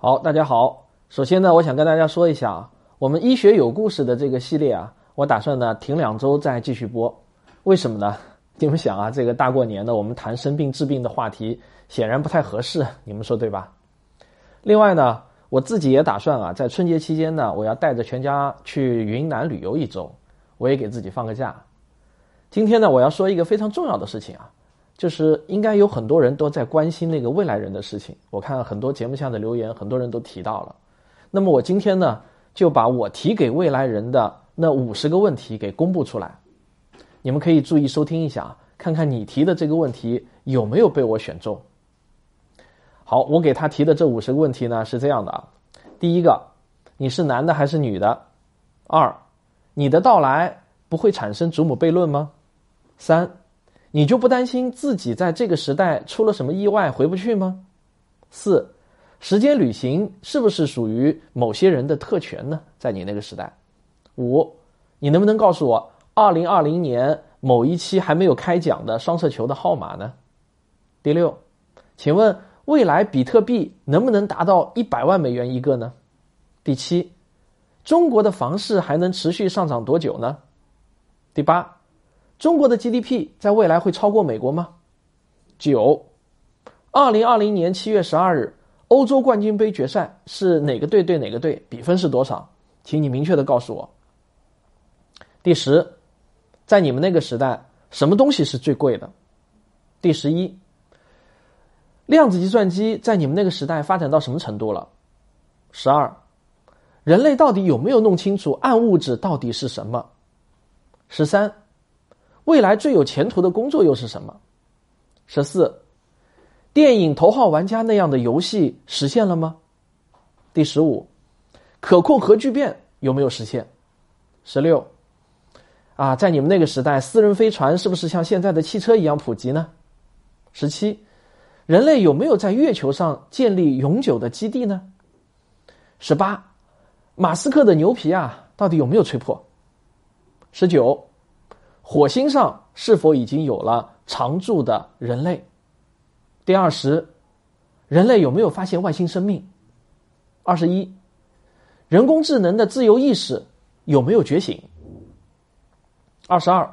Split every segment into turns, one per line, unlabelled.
好，大家好。首先呢，我想跟大家说一下啊，我们医学有故事的这个系列啊，我打算呢停两周再继续播。为什么呢？你们想啊，这个大过年的，我们谈生病治病的话题，显然不太合适，你们说对吧？另外呢，我自己也打算啊，在春节期间呢，我要带着全家去云南旅游一周，我也给自己放个假。今天呢，我要说一个非常重要的事情啊。就是应该有很多人都在关心那个未来人的事情。我看很多节目下的留言，很多人都提到了。那么我今天呢，就把我提给未来人的那五十个问题给公布出来。你们可以注意收听一下，看看你提的这个问题有没有被我选中。好，我给他提的这五十个问题呢是这样的啊：第一个，你是男的还是女的？二，你的到来不会产生祖母悖论吗？三。你就不担心自己在这个时代出了什么意外回不去吗？四，时间旅行是不是属于某些人的特权呢？在你那个时代。五，你能不能告诉我，二零二零年某一期还没有开奖的双色球的号码呢？第六，请问未来比特币能不能达到一百万美元一个呢？第七，中国的房市还能持续上涨多久呢？第八。中国的 GDP 在未来会超过美国吗？九，二零二零年七月十二日，欧洲冠军杯决赛是哪个队对哪个队？比分是多少？请你明确的告诉我。第十，在你们那个时代，什么东西是最贵的？第十一，量子计算机在你们那个时代发展到什么程度了？十二，人类到底有没有弄清楚暗物质到底是什么？十三。未来最有前途的工作又是什么？十四，电影《头号玩家》那样的游戏实现了吗？第十五，可控核聚变有没有实现？十六，啊，在你们那个时代，私人飞船是不是像现在的汽车一样普及呢？十七，人类有没有在月球上建立永久的基地呢？十八，马斯克的牛皮啊，到底有没有吹破？十九。火星上是否已经有了常住的人类？第二十，人类有没有发现外星生命？二十一，人工智能的自由意识有没有觉醒？二十二，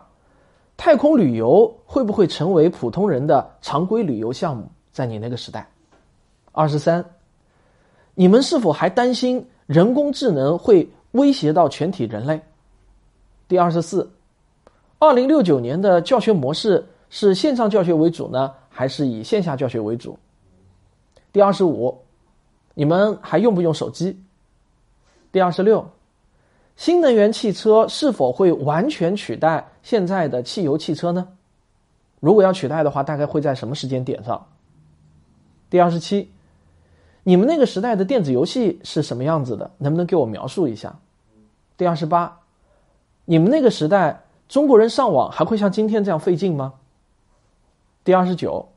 太空旅游会不会成为普通人的常规旅游项目？在你那个时代？二十三，你们是否还担心人工智能会威胁到全体人类？第二十四。二零六九年的教学模式是线上教学为主呢，还是以线下教学为主？第二十五，你们还用不用手机？第二十六，新能源汽车是否会完全取代现在的汽油汽车呢？如果要取代的话，大概会在什么时间点上？第二十七，你们那个时代的电子游戏是什么样子的？能不能给我描述一下？第二十八，你们那个时代。中国人上网还会像今天这样费劲吗？第二十九，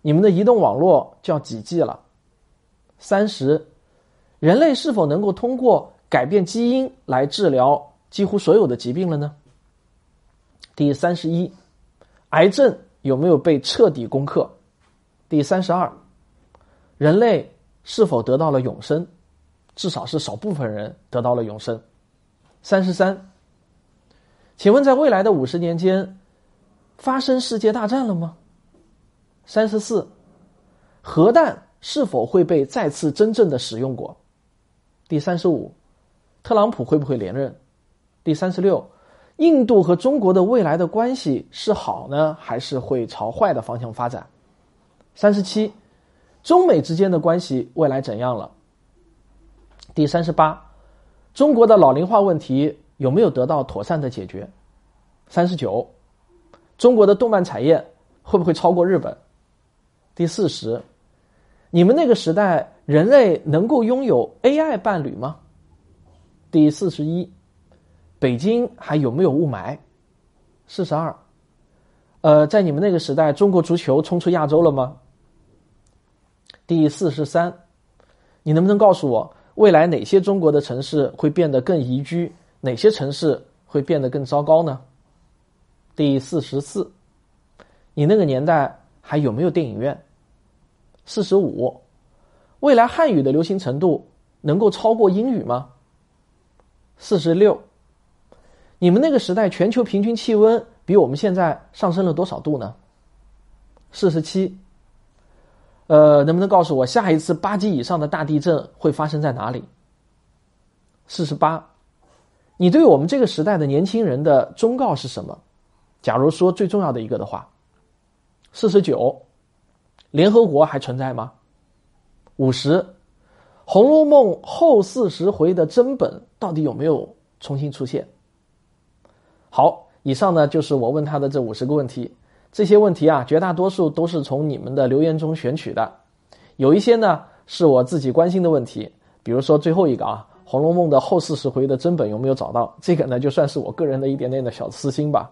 你们的移动网络叫几 G 了？三十，人类是否能够通过改变基因来治疗几乎所有的疾病了呢？第三十一，癌症有没有被彻底攻克？第三十二，人类是否得到了永生？至少是少部分人得到了永生。三十三。请问，在未来的五十年间，发生世界大战了吗？三十四，核弹是否会被再次真正的使用过？第三十五，特朗普会不会连任？第三十六，印度和中国的未来的关系是好呢，还是会朝坏的方向发展？三十七，中美之间的关系未来怎样了？第三十八，中国的老龄化问题。有没有得到妥善的解决？三十九，中国的动漫产业会不会超过日本？第四十，你们那个时代人类能够拥有 AI 伴侣吗？第四十一，北京还有没有雾霾？四十二，呃，在你们那个时代，中国足球冲出亚洲了吗？第四十三，你能不能告诉我，未来哪些中国的城市会变得更宜居，哪些城市会变得更糟糕呢？第四十四，你那个年代还有没有电影院？四十五，未来汉语的流行程度能够超过英语吗？四十六，你们那个时代全球平均气温比我们现在上升了多少度呢？四十七，呃，能不能告诉我下一次八级以上的大地震会发生在哪里？四十八，你对我们这个时代的年轻人的忠告是什么？假如说最重要的一个的话，四十九。联合国还存在吗？五十，《红楼梦》后四十回的真本到底有没有重新出现？好，以上呢就是我问他的这五十个问题。这些问题啊，绝大多数都是从你们的留言中选取的，有一些呢是我自己关心的问题，比如说最后一个啊，《红楼梦》的后四十回的真本有没有找到？这个呢就算是我个人的一点点的小私心吧。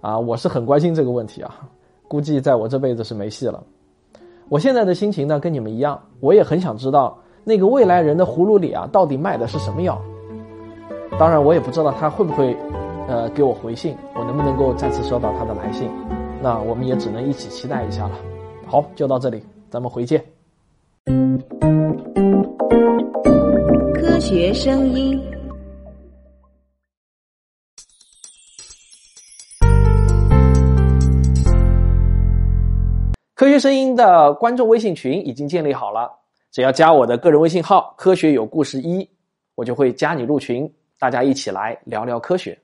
啊，我是很关心这个问题啊，估计在我这辈子是没戏了。我现在的心情呢，跟你们一样，我也很想知道那个未来人的葫芦里啊，到底卖的是什么药。当然，我也不知道他会不会，呃，给我回信，我能不能够再次收到他的来信。那我们也只能一起期待一下了。好，就到这里，咱们回见。
科学声音。
科学声音的观众微信群已经建立好了，只要加我的个人微信号“科学有故事一”，我就会加你入群，大家一起来聊聊科学。